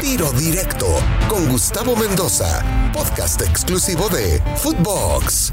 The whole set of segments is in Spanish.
Tiro Directo con Gustavo Mendoza, podcast exclusivo de Footbox.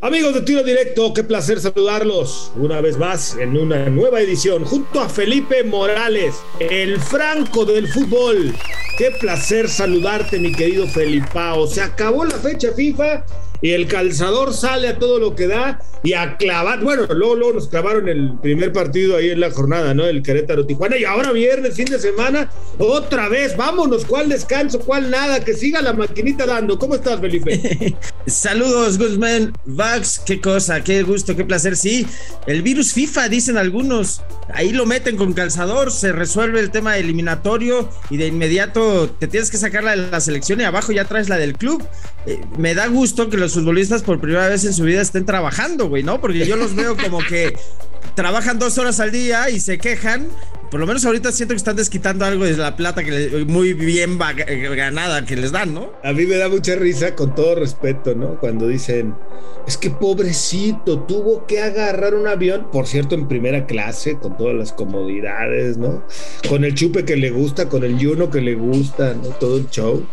Amigos de Tiro Directo, qué placer saludarlos una vez más en una nueva edición junto a Felipe Morales, el franco del fútbol. Qué placer saludarte, mi querido Felipao. Se acabó la fecha FIFA y el calzador sale a todo lo que da y a clavar. Bueno, luego, luego nos clavaron el primer partido ahí en la jornada, ¿no? El Querétaro Tijuana. Y ahora viernes, fin de semana, otra vez. Vámonos, ¿cuál descanso? ¿Cuál nada? Que siga la maquinita dando. ¿Cómo estás, Felipe? Saludos, Guzmán. Vax, qué cosa, qué gusto, qué placer. Sí, el virus FIFA, dicen algunos. Ahí lo meten con calzador, se resuelve el tema eliminatorio y de inmediato te tienes que sacar la de la selección y abajo ya traes la del club. Eh, me da gusto que los futbolistas por primera vez en su vida estén trabajando, güey, ¿no? Porque yo los veo como que trabajan dos horas al día y se quejan. Por lo menos ahorita siento que están desquitando algo de la plata que muy bien ganada que les dan, ¿no? A mí me da mucha risa, con todo respeto, ¿no? Cuando dicen, es que pobrecito, tuvo que agarrar un avión, por cierto, en primera clase, con todas las comodidades, ¿no? Con el chupe que le gusta, con el yuno que le gusta, ¿no? Todo el show,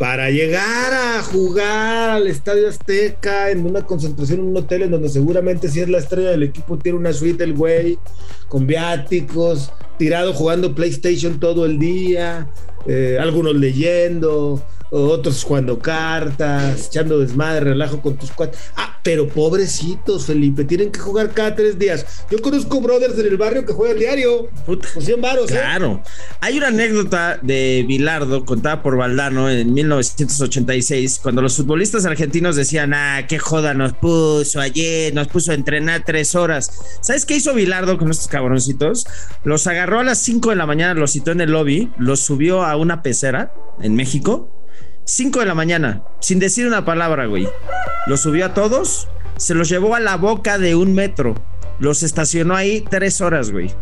para llegar a jugar al Estadio Azteca en una concentración en un hotel en donde seguramente si es la estrella del equipo tiene una suite el güey, con viáticos, tirado jugando PlayStation todo el día, eh, algunos leyendo, otros jugando cartas, echando desmadre, relajo con tus cuates. Ah, pero pobrecitos, Felipe, tienen que jugar cada tres días. Yo conozco brothers en el barrio que juegan diario. Puta, por 100 varos, ¿eh? Claro. Hay una anécdota de Bilardo contada por Valdano en 1986, cuando los futbolistas argentinos decían, ah, qué joda nos puso ayer, nos puso a entrenar tres horas. ¿Sabes qué hizo Bilardo con estos cabroncitos? Los agarró a las 5 de la mañana, los citó en el lobby, los subió a una pecera en México 5 de la mañana, sin decir una palabra, güey. Los subió a todos, se los llevó a la boca de un metro. Los estacionó ahí tres horas, güey.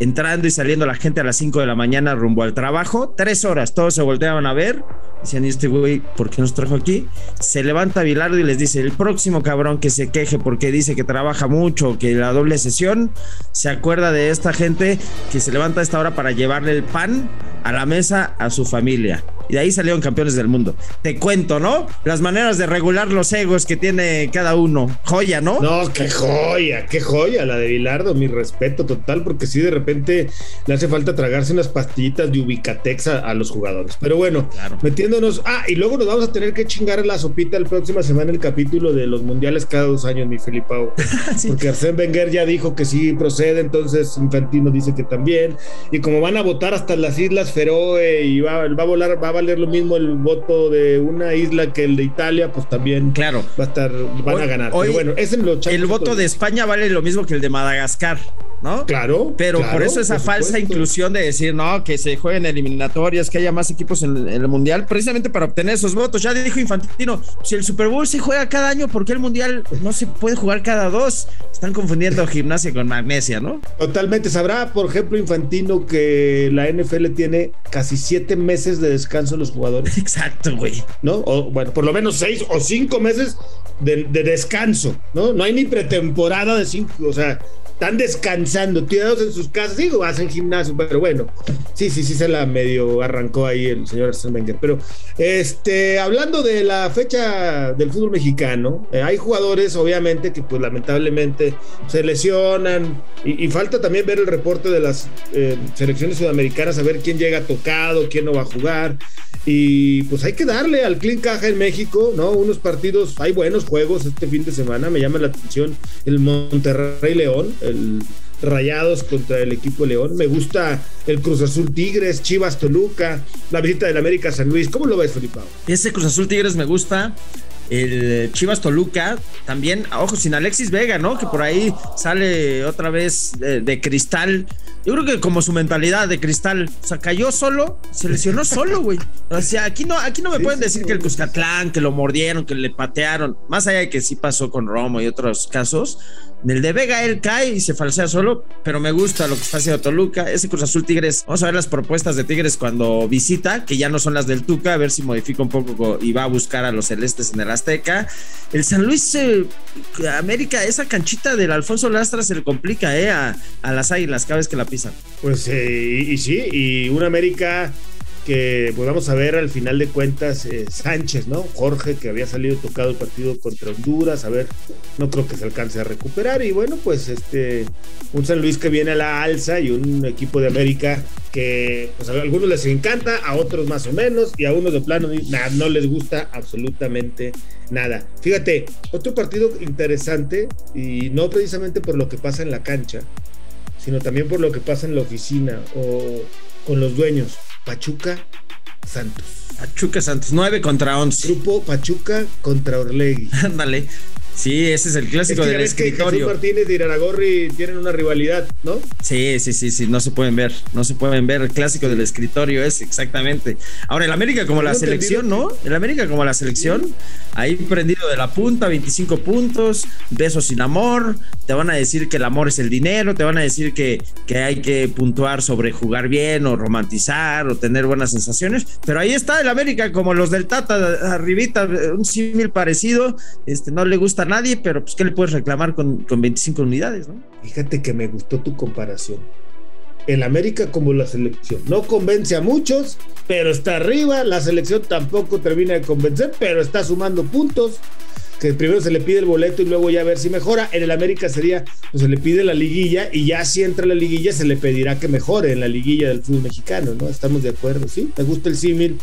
Entrando y saliendo la gente a las 5 de la mañana rumbo al trabajo, tres horas, todos se volteaban a ver. Decían, ¿y este güey por qué nos trajo aquí? Se levanta Bilardo y les dice: el próximo cabrón que se queje porque dice que trabaja mucho, que la doble sesión, se acuerda de esta gente que se levanta a esta hora para llevarle el pan a la mesa a su familia y de ahí salieron campeones del mundo. Te cuento, ¿no? Las maneras de regular los egos que tiene cada uno. Joya, ¿no? No, qué joya, qué joya la de Bilardo, mi respeto total, porque si de repente le hace falta tragarse unas pastillitas de ubicatex a, los jugadores. Pero bueno, metiéndonos. Ah, y luego nos vamos a tener que chingar la sopita la próxima semana el capítulo de los mundiales cada dos años, mi Felipao. Porque Arsène Wenger ya dijo que sí procede, entonces Infantino dice que también. Y como van a votar hasta las Islas Feroe y va, va a volar, va valer lo mismo el voto de una isla que el de Italia, pues también claro. va a estar, van a ganar. Pero bueno, es el voto de España vale lo mismo que el de Madagascar. ¿No? Claro. Pero por eso esa falsa inclusión de decir, no, que se jueguen eliminatorias, que haya más equipos en, el Mundial, precisamente para obtener esos votos. Ya dijo Infantino, si el Super Bowl se juega cada año, ¿por qué el Mundial no se puede jugar cada dos? Están confundiendo gimnasia con magnesia, ¿no? Totalmente. Sabrá, por ejemplo, Infantino, que la NFL tiene casi siete meses de descanso los jugadores. Exacto, güey. ¿No? O bueno, por lo menos seis o cinco meses de, de descanso, ¿no? No hay ni pretemporada de cinco, o sea, están descansando, tirados en sus casas, digo, hacen gimnasio, pero bueno, sí, sí, sí se la medio arrancó ahí el señor Arsene. Pero este, hablando de la fecha del fútbol mexicano, eh, hay jugadores, obviamente, que pues lamentablemente se lesionan y, falta también ver el reporte de las eh, selecciones sudamericanas, a ver quién llega tocado, quién no va a jugar. Y pues hay que darle al Clean Caja en México, ¿no? Unos partidos, hay buenos juegos este fin de semana, me llama la atención el Monterrey León, el Rayados contra el equipo León. Me gusta el Cruz Azul Tigres, Chivas Toluca, la visita del América San Luis. ¿Cómo lo ves, Felipe? Ese Cruz Azul Tigres me gusta el Chivas Toluca, también, ojo, sin Alexis Vega, ¿no? Que por ahí sale otra vez de, cristal. Yo creo que como su mentalidad de cristal, o sea, cayó solo, se lesionó solo, güey. O sea, aquí no, aquí no me pueden decir que el Cuscatlán, que lo mordieron, que le patearon, más allá de que sí pasó con Romo y otros casos, En el de Vega él cae y se falsea solo, pero me gusta lo que está haciendo Toluca. Ese Cruz Azul Tigres, vamos a ver las propuestas de Tigres cuando visita, que ya no son las del Tuca, a ver si modifica un poco y va a buscar a los celestes en el Azteca. El San Luis eh, América, esa canchita del Alfonso Lastra se le complica eh, a, las águilas cada vez que la pisan. Pues eh, y, y sí, y un América que podamos a ver al final de cuentas eh, Sánchez, ¿no? Jorge, que había salido tocado el partido contra Honduras, a ver, no creo que se alcance a recuperar. Y bueno, pues este, un San Luis que viene a la alza y un equipo de América que pues, a algunos les encanta, a otros más o menos, y a unos de plano nada, no les gusta absolutamente nada. Fíjate, otro partido interesante, y no precisamente por lo que pasa en la cancha, sino también por lo que pasa en la oficina o con los dueños. Pachuca Santos. Pachuca Santos, 9 contra 11. Grupo Pachuca contra Orlegui. Ándale. Sí, ese es el clásico es que del escritorio. Que Martínez y Iraragorri tienen una rivalidad, ¿no? Sí, sí, sí, sí, no se pueden ver, no se pueden ver. El clásico del escritorio es exactamente. Ahora, el América como la selección, ¿no? El América como la selección, ahí prendido de la punta, 25 puntos, besos sin amor. Te van a decir que el amor es el dinero, te van a decir que, que hay que puntuar sobre jugar bien o romantizar o tener buenas sensaciones. Pero ahí está el América como los del Tata, arribita, un símil parecido. Este, no le gusta nadie, pero pues, ¿qué le puedes reclamar con, con 25 unidades, no? Fíjate que me gustó tu comparación. El América como la selección. No convence a muchos, pero está arriba. La selección tampoco termina de convencer, pero está sumando puntos. Que primero se le pide el boleto y luego ya a ver si mejora. En el América sería, pues se le pide la liguilla y ya si entra la liguilla se le pedirá que mejore en la liguilla del fútbol mexicano, ¿no? Estamos de acuerdo, ¿sí? Me gusta el símil.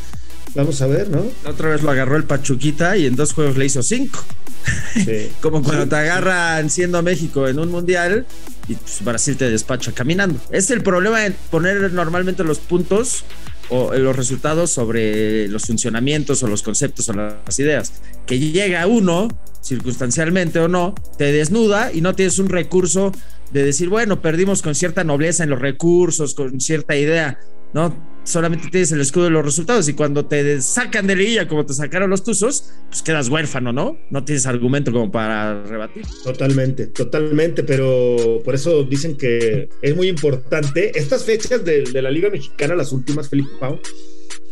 Vamos a ver, ¿no? otra vez lo agarró el Pachuquita y en dos juegos le hizo cinco. Como cuando te agarran siendo México en un mundial y pues, Brasil te despacha caminando. Es el problema de poner normalmente los puntos o los resultados sobre los funcionamientos o los conceptos o las ideas. Que llega uno, circunstancialmente o no, te desnuda y no tienes un recurso de decir, bueno, perdimos con cierta nobleza en los recursos, con cierta idea. ¿no? Solamente tienes el escudo de los resultados y cuando te sacan de liguilla como te sacaron los Tuzos, pues quedas huérfano, ¿no? No tienes argumento como para rebatir. Totalmente, totalmente, pero por eso dicen que es muy importante. Estas fechas de, la Liga Mexicana, las últimas, Felipe Pau,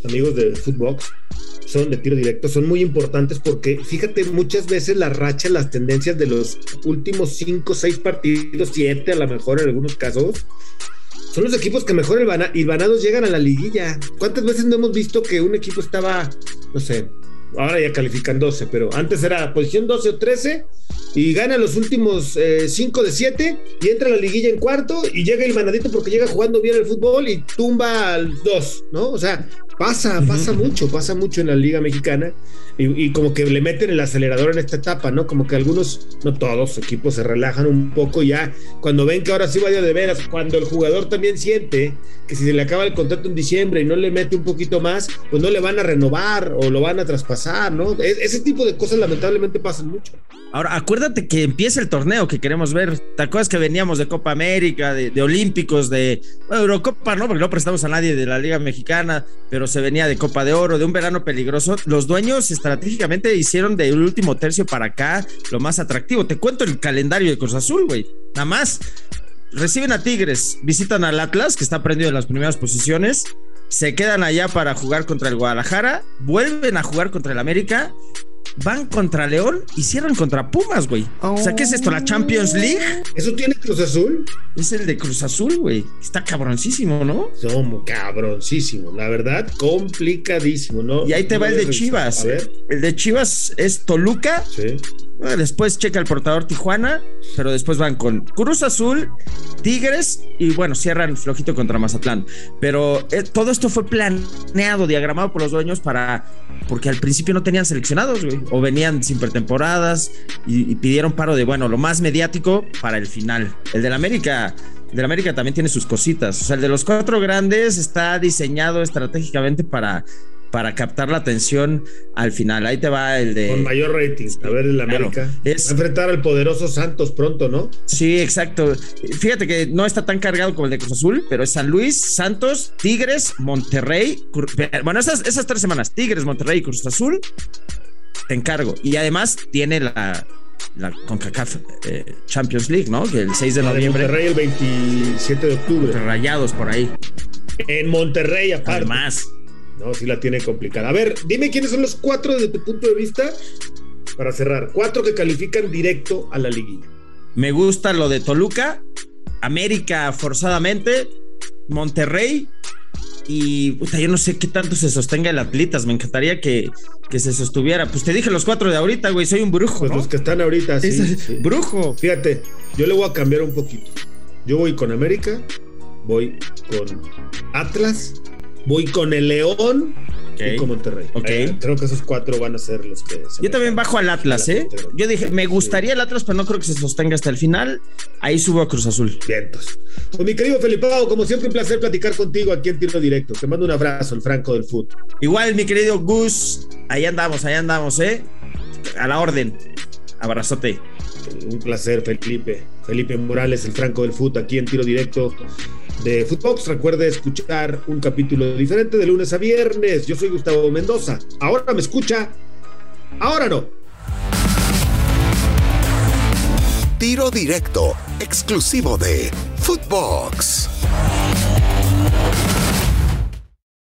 amigos de Footbox, son de tiro directo, son muy importantes porque fíjate, muchas veces la racha, las tendencias de los últimos 5, 6 partidos, 7 a lo mejor en algunos casos, son los equipos que mejor hilvanados llegan a la liguilla. ¿Cuántas veces no hemos visto que un equipo estaba, no sé, ahora ya califican 12, pero antes era posición 12 o 13 y gana los últimos 5 eh, de 7 y entra a la liguilla en cuarto y llega el manadito porque llega jugando bien el fútbol y tumba al 2, ¿no? O sea, pasa, pasa mucho, pasa mucho en la liga mexicana y, como que le meten el acelerador en esta etapa, ¿no? Como que algunos, no todos, equipos se relajan un poco ya cuando ven que ahora sí va de veras, cuando el jugador también siente que si se le acaba el contrato en diciembre y no le mete un poquito más, pues no le van a renovar o lo van a traspasar, ¿no? E, ese tipo de cosas lamentablemente pasan mucho. Ahora, acuérdate que empieza el torneo que queremos ver. ¿Te acuerdas que veníamos de Copa América, de, Olímpicos, de Eurocopa, no? Porque no prestamos a nadie de la Liga Mexicana, pero se venía de Copa de Oro, de un verano peligroso. Los dueños estratégicamente hicieron del último tercio para acá lo más atractivo. Te cuento el calendario de Cruz Azul, güey. Nada más. Reciben a Tigres, visitan al Atlas, que está prendido en las primeras posiciones se quedan allá para jugar contra el Guadalajara, vuelven a jugar contra el América van contra León y cierran contra Pumas, güey. O sea, ¿qué es esto? ¿La Champions League? ¿Eso tiene Cruz Azul? Es el de Cruz Azul, güey. Está cabroncísimo, ¿no? Somos cabroncísimo. La verdad, complicadísimo, ¿no? Y ahí te va el de Chivas. A ver. El de Chivas es Toluca. Sí. Después checa el portador Tijuana, pero después van con Cruz Azul, Tigres y bueno, cierran flojito contra Mazatlán. Pero eh, todo esto fue planeado, diagramado por los dueños para, porque al principio no tenían seleccionados, güey o venían sin pretemporadas y, pidieron paro de, bueno, lo más mediático para el final. El del América, el del América también tiene sus cositas. O sea, el de los cuatro grandes está diseñado estratégicamente para para captar la atención al final. Ahí te va el de. Con mayor rating. A ver, el América. Es, va a enfrentar al poderoso Santos pronto, ¿no? Sí, exacto. Fíjate que no está tan cargado como el de Cruz Azul, pero es San Luis, Santos, Tigres, Monterrey. Bueno, esas, esas tres semanas: Tigres, Monterrey y Cruz Azul te encargo. Y además tiene la, la CONCACAF eh, Champions League, ¿no? Que el 6 de La de noviembre. Monterrey el 27 de octubre. Rayados por ahí. En Monterrey, aparte. Además. No, sí la tiene complicada. A ver, dime quiénes son los cuatro desde tu punto de vista para cerrar. Cuatro que califican directo a la liguilla. Me gusta lo de Toluca, América forzadamente, Monterrey y puta, yo no sé qué tanto se sostenga el Atletas. Me encantaría que, que se sostuviera. Pues te dije los cuatro de ahorita, güey. Soy un brujo. Pues ¿no? los que están ahorita, sí, Es- sí. Brujo. Fíjate, yo le voy a cambiar un poquito. Yo voy con América, voy con Atlas, voy con el León y con Monterrey. Ok. Eh, creo que esos cuatro van a ser los que. se Yo también bajo al Atlas, ¿eh? Yo dije, me gustaría el Atlas, pero no creo que se sostenga hasta el final. Ahí subo a Cruz Azul. Vientos. Pues mi querido Felipao, como siempre, un placer platicar contigo aquí en Tiro Directo. Te mando un abrazo, el Franco del Fútbol. Igual, mi querido Gus, ahí andamos, ahí andamos, ¿eh? A la orden. Abrazote. Un placer, Felipe. Felipe Morales, el Franco del Fútbol, aquí en Tiro Directo de Footbox. Recuerde escuchar un capítulo diferente de lunes a viernes. Yo soy Gustavo Mendoza. Ahora me escucha, ahora no. Tiro Directo, exclusivo de Footbox.